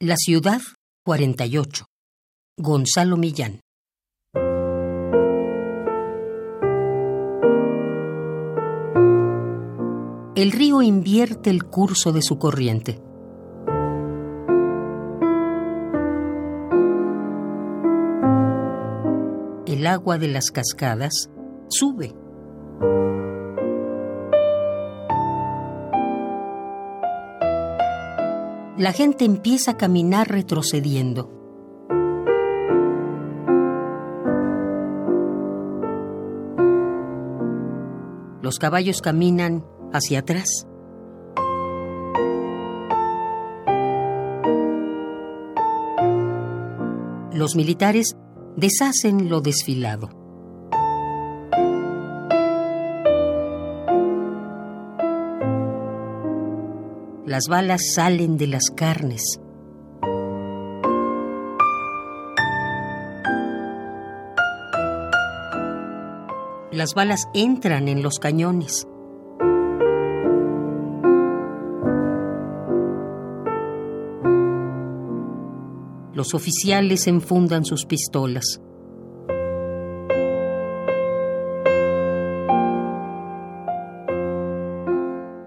La ciudad 48. Gonzalo Millán. El río invierte el curso de su corriente. El agua de las cascadas sube. La gente empieza a caminar retrocediendo. Los caballos caminan hacia atrás. Los militares deshacen lo desfilado. Las balas salen de las carnes. Las balas entran en los cañones. Los oficiales enfundan sus pistolas.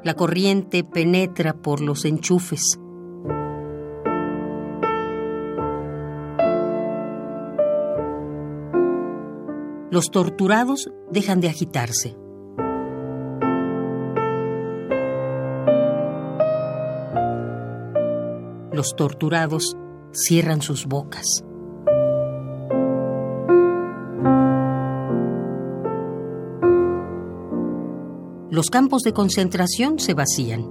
La corriente penetra por los enchufes. Los torturados dejan de agitarse. Los torturados cierran sus bocas. Los campos de concentración se vacían.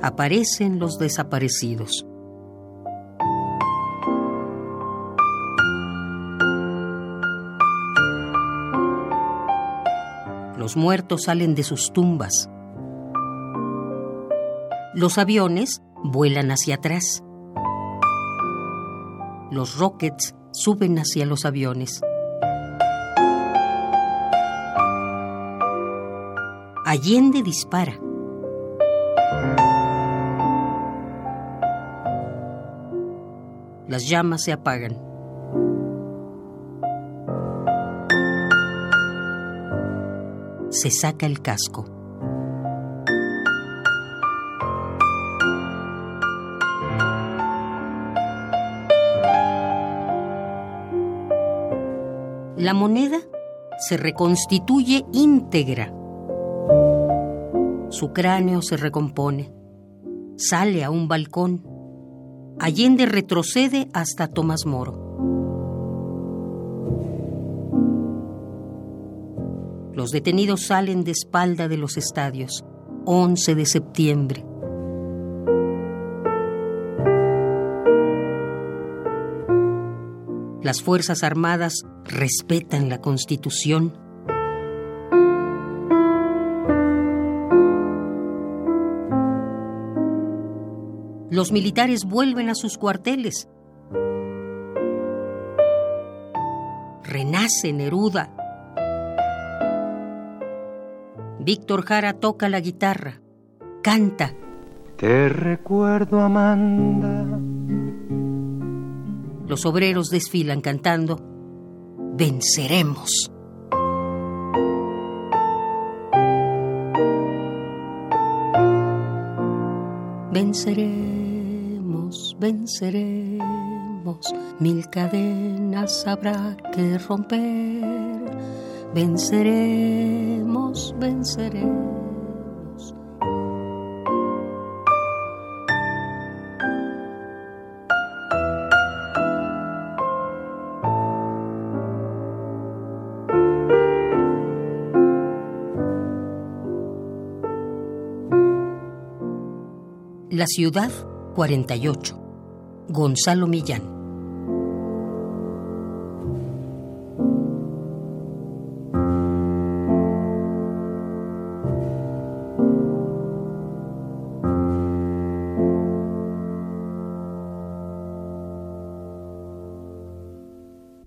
Aparecen los desaparecidos. Los muertos salen de sus tumbas. Los aviones vuelan hacia atrás. Los rockets suben hacia los aviones. Allende dispara. Las llamas se apagan. Se saca el casco. La moneda se reconstituye íntegra. Su cráneo se recompone. Sale a un balcón. Allende retrocede hasta Tomás Moro. Los detenidos salen de espalda de los estadios. 11 de septiembre. Las Fuerzas Armadas respetan la Constitución. Los militares vuelven a sus cuarteles. Renace Neruda. Víctor Jara toca la guitarra, canta. Te recuerdo, Amanda. Los obreros desfilan cantando, venceremos. Venceremos, venceremos, mil cadenas habrá que romper. Venceremos, venceremos. La ciudad 48. Gonzalo Millán.